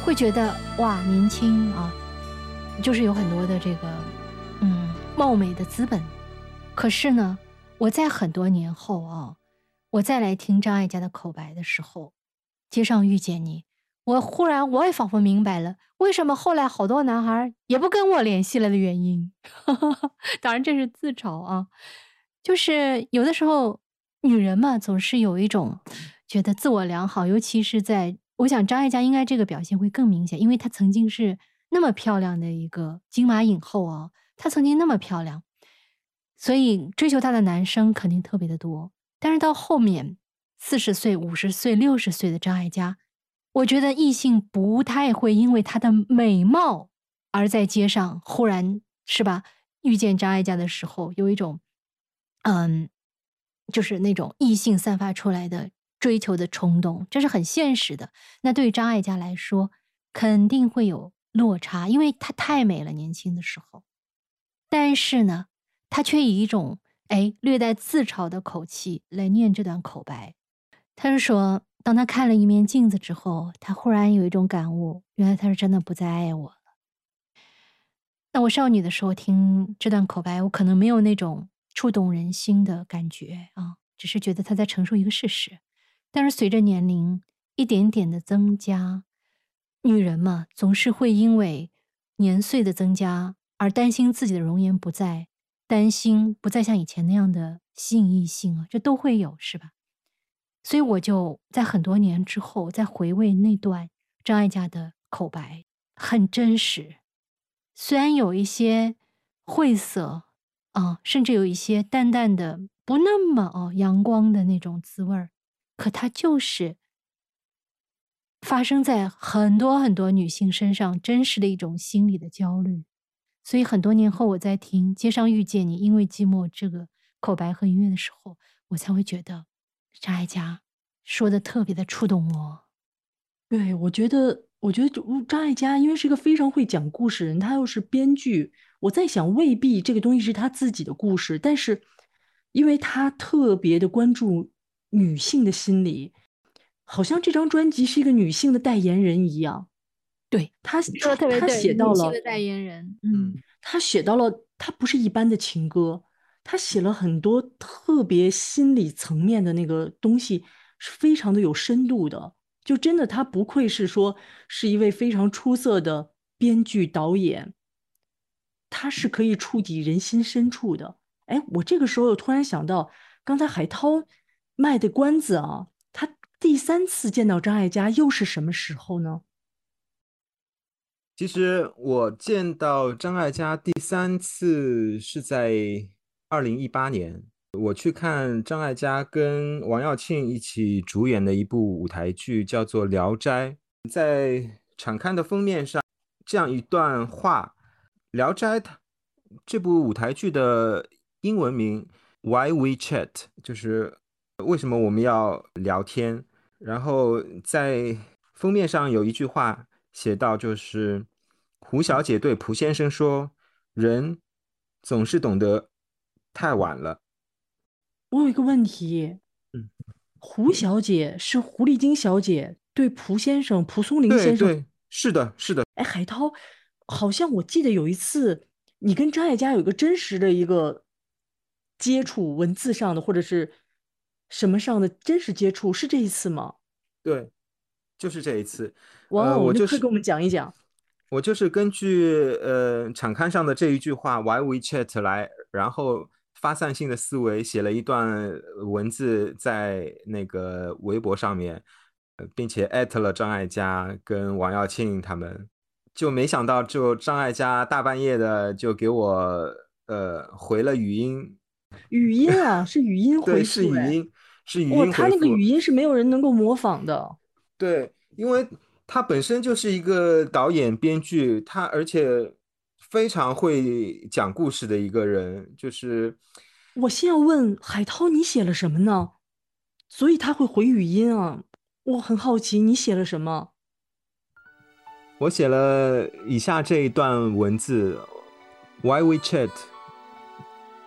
会觉得哇，年轻啊，就是有很多的这个嗯貌美的资本。可是呢，我在很多年后啊，我再来听张艾嘉的口白的时候，街上遇见你，我忽然我也仿佛明白了，为什么后来好多男孩也不跟我联系了的原因。当然这是自嘲啊，就是有的时候女人嘛，总是有一种觉得自我良好，尤其是在我想张艾嘉应该这个表现会更明显，因为她曾经是那么漂亮的一个金马影后啊，她曾经那么漂亮，所以追求她的男生肯定特别的多。但是到后面四十岁、五十岁、六十岁的张艾嘉，我觉得异性不太会因为她的美貌而在街上忽然是吧遇见张艾嘉的时候，有一种嗯就是那种异性散发出来的追求的冲动，这是很现实的。那对于张艾嘉来说，肯定会有落差，因为她太美了，年轻的时候。但是呢，她却以一种哎略带自嘲的口气来念这段口白。她是说，当他看了一面镜子之后，他忽然有一种感悟，原来他是真的不再爱我了。那我少女的时候听这段口白，我可能没有那种。触动人心的感觉啊，只是觉得他在陈述一个事实。但是随着年龄一点点的增加，女人嘛，总是会因为年岁的增加而担心自己的容颜不在，担心不再像以前那样的吸引异性啊，这都会有，是吧？所以我就在很多年之后再回味那段张艾嘉的口白，很真实，虽然有一些晦涩。啊，甚至有一些淡淡的、不那么哦阳光的那种滋味儿，可它就是发生在很多很多女性身上真实的一种心理的焦虑。所以很多年后，我在听《街上遇见你》，因为寂寞这个口白和音乐的时候，我才会觉得张艾嘉说的特别的触动我。对，我觉得，我觉得张艾嘉因为是一个非常会讲故事人，他又是编剧。我在想，未必这个东西是他自己的故事，但是，因为他特别的关注女性的心理，好像这张专辑是一个女性的代言人一样。对他，他写到了代言人，嗯，他写到了，他不是一般的情歌，他写了很多特别心理层面的那个东西，是非常的有深度的。就真的，他不愧是说是一位非常出色的编剧导演。他是可以触及人心深处的。哎，我这个时候又突然想到，刚才海涛卖的关子啊，他第三次见到张艾嘉又是什么时候呢？其实我见到张艾嘉第三次是在二零一八年，我去看张艾嘉跟王耀庆一起主演的一部舞台剧，叫做《聊斋》。在场刊的封面上，这样一段话。《聊斋》它这部舞台剧的英文名 Why We Chat，就是为什么我们要聊天。然后在封面上有一句话写到，就是胡小姐对蒲先生说：“人总是懂得太晚了。”我有一个问题，嗯，胡小姐是狐狸精小姐对蒲先生、蒲松龄先生，对，是的，是的。哎，海涛。好像我记得有一次，你跟张艾嘉有一个真实的一个接触，文字上的或者是什么上的真实接触，是这一次吗？对，就是这一次。哇，我就是跟我们讲一讲。我就是根据呃场刊上的这一句话 “Why we chat” 来，然后发散性的思维写了一段文字在那个微博上面，并且艾特了张艾嘉跟王耀庆他们。就没想到，就张艾嘉大半夜的就给我呃回了语音，语音啊，是语音回复，是语音，是语音。他那个语音是没有人能够模仿的。对，因为他本身就是一个导演、编剧，他而且非常会讲故事的一个人。就是我先要问海涛，你写了什么呢？所以他会回语音啊，我很好奇，你写了什么？我写了以下这一段文字：Why we chat？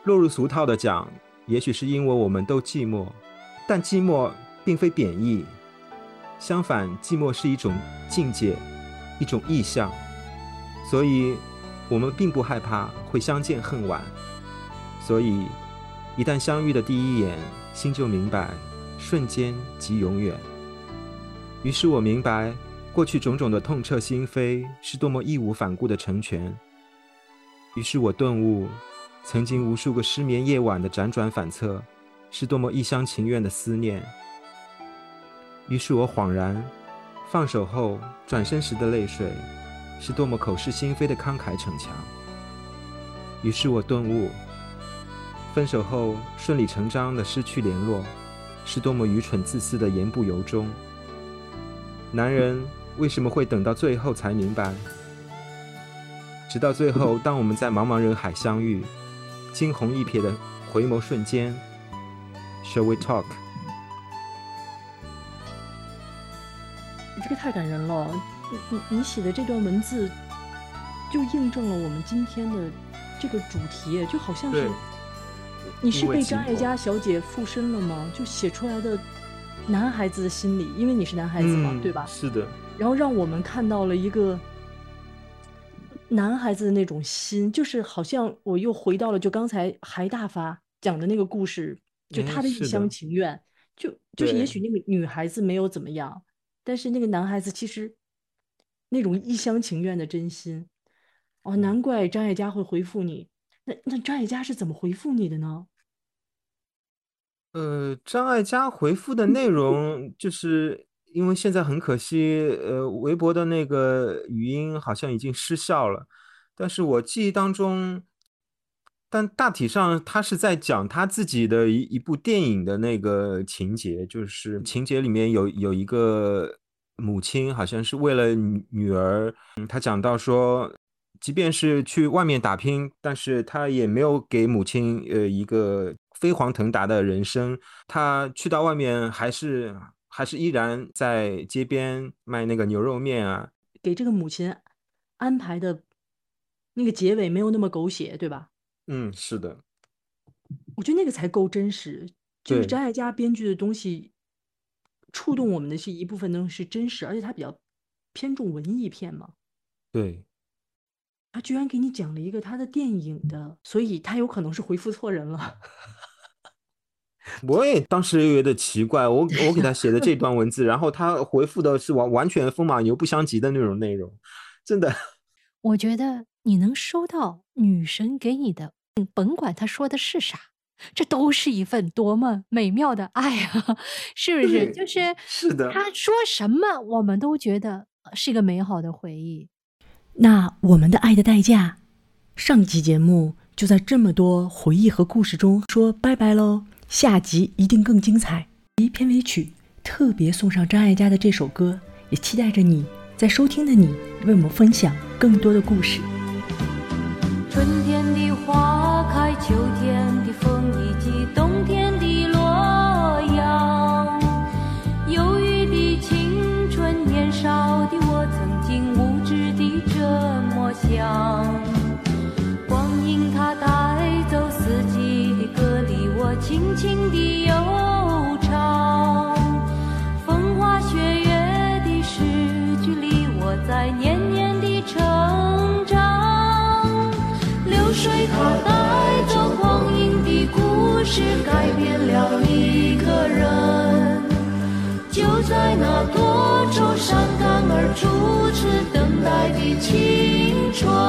落入俗套的讲，也许是因为我们都寂寞，但寂寞并非贬义，相反，寂寞是一种境界，一种意象，所以我们并不害怕会相见恨晚。所以，一旦相遇的第一眼，心就明白，瞬间即永远。于是我明白。过去种种的痛彻心扉，是多么义无反顾的成全。于是我顿悟，曾经无数个失眠夜晚的辗转反侧，是多么一厢情愿的思念。于是我恍然，放手后转身时的泪水，是多么口是心非的慷慨逞强。于是我顿悟，分手后顺理成章的失去联络，是多么愚蠢自私的言不由衷。男人。为什么会等到最后才明白？直到最后，当我们在茫茫人海相遇，惊鸿一瞥的回眸瞬间，Shall we talk？你这个太感人了，你你你写的这段文字，就印证了我们今天的这个主题，就好像是你是被张艾嘉小姐附身了吗？就写出来的男孩子的心理，因为你是男孩子嘛，嗯对吧？是的，然后让我们看到了一个男孩子的那种心，就是好像我又回到了就刚才韩大发讲的那个故事，就哎他的一厢情愿，就就是也许那个女孩子没有怎么样，但是那个男孩子其实那种一厢情愿的真心，哦，难怪张艾嘉会回复你。那那张艾嘉是怎么回复你的呢？呃，张艾嘉回复的内容，就是因为现在很可惜，呃，微博的那个语音好像已经失效了，但是我记忆当中，但大体上他是在讲他自己的一一部电影的那个情节，就是情节里面有有一个母亲，好像是为了女女儿，嗯他讲到说。即便是去外面打拼，但是他也没有给母亲呃一个飞黄腾达的人生。他去到外面还是还是依然在街边卖那个牛肉面啊。给这个母亲安排的那个结尾没有那么狗血，对吧？嗯，是的，我觉得那个才够真实。就是张艾嘉编剧的东西，触动我们的是一部分东西是真实，而且他比较偏重文艺片嘛。对，他居然给你讲了一个他的电影的，所以他有可能是回复错人了。我也当时有点奇怪，我我给他写的这段文字，然后他回复的是完完全风马牛不相及的那种内容，真的。我觉得你能收到女神给你的，甭管她说的是啥，这都是一份多么美妙的爱啊！是不是？就是是的他说什么，我们都觉得呃是一个美好的回忆。那我们的爱的代价，上集节目就在这么多回忆和故事中说拜拜喽，下集一定更精彩。一片尾曲特别送上张艾嘉的这首歌，也期待着你在收听的你为我们分享更多的故事。春天的花在那多愁善感而初次等待的青春。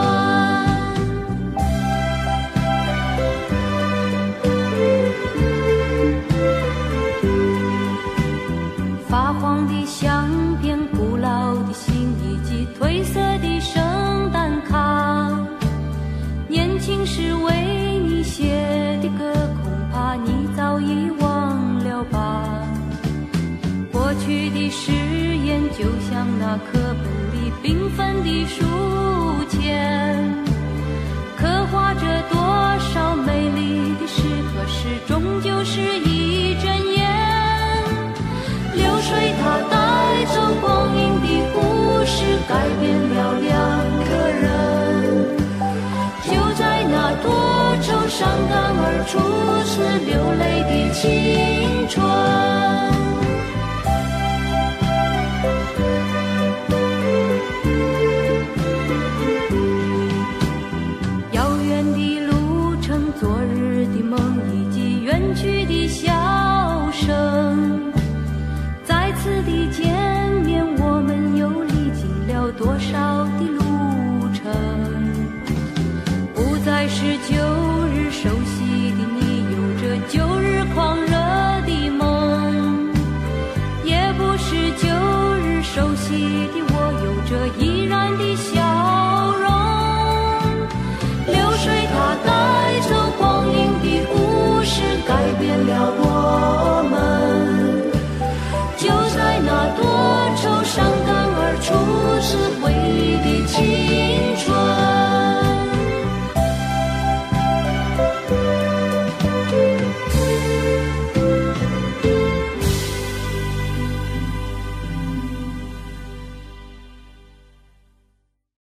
那课本里缤纷的书签，刻画着多少美丽的诗，可是终究是一阵烟。流水它带走光阴的故事，改变了两个人。就在那多愁善感而初次流泪的青春。是回忆的琴弦。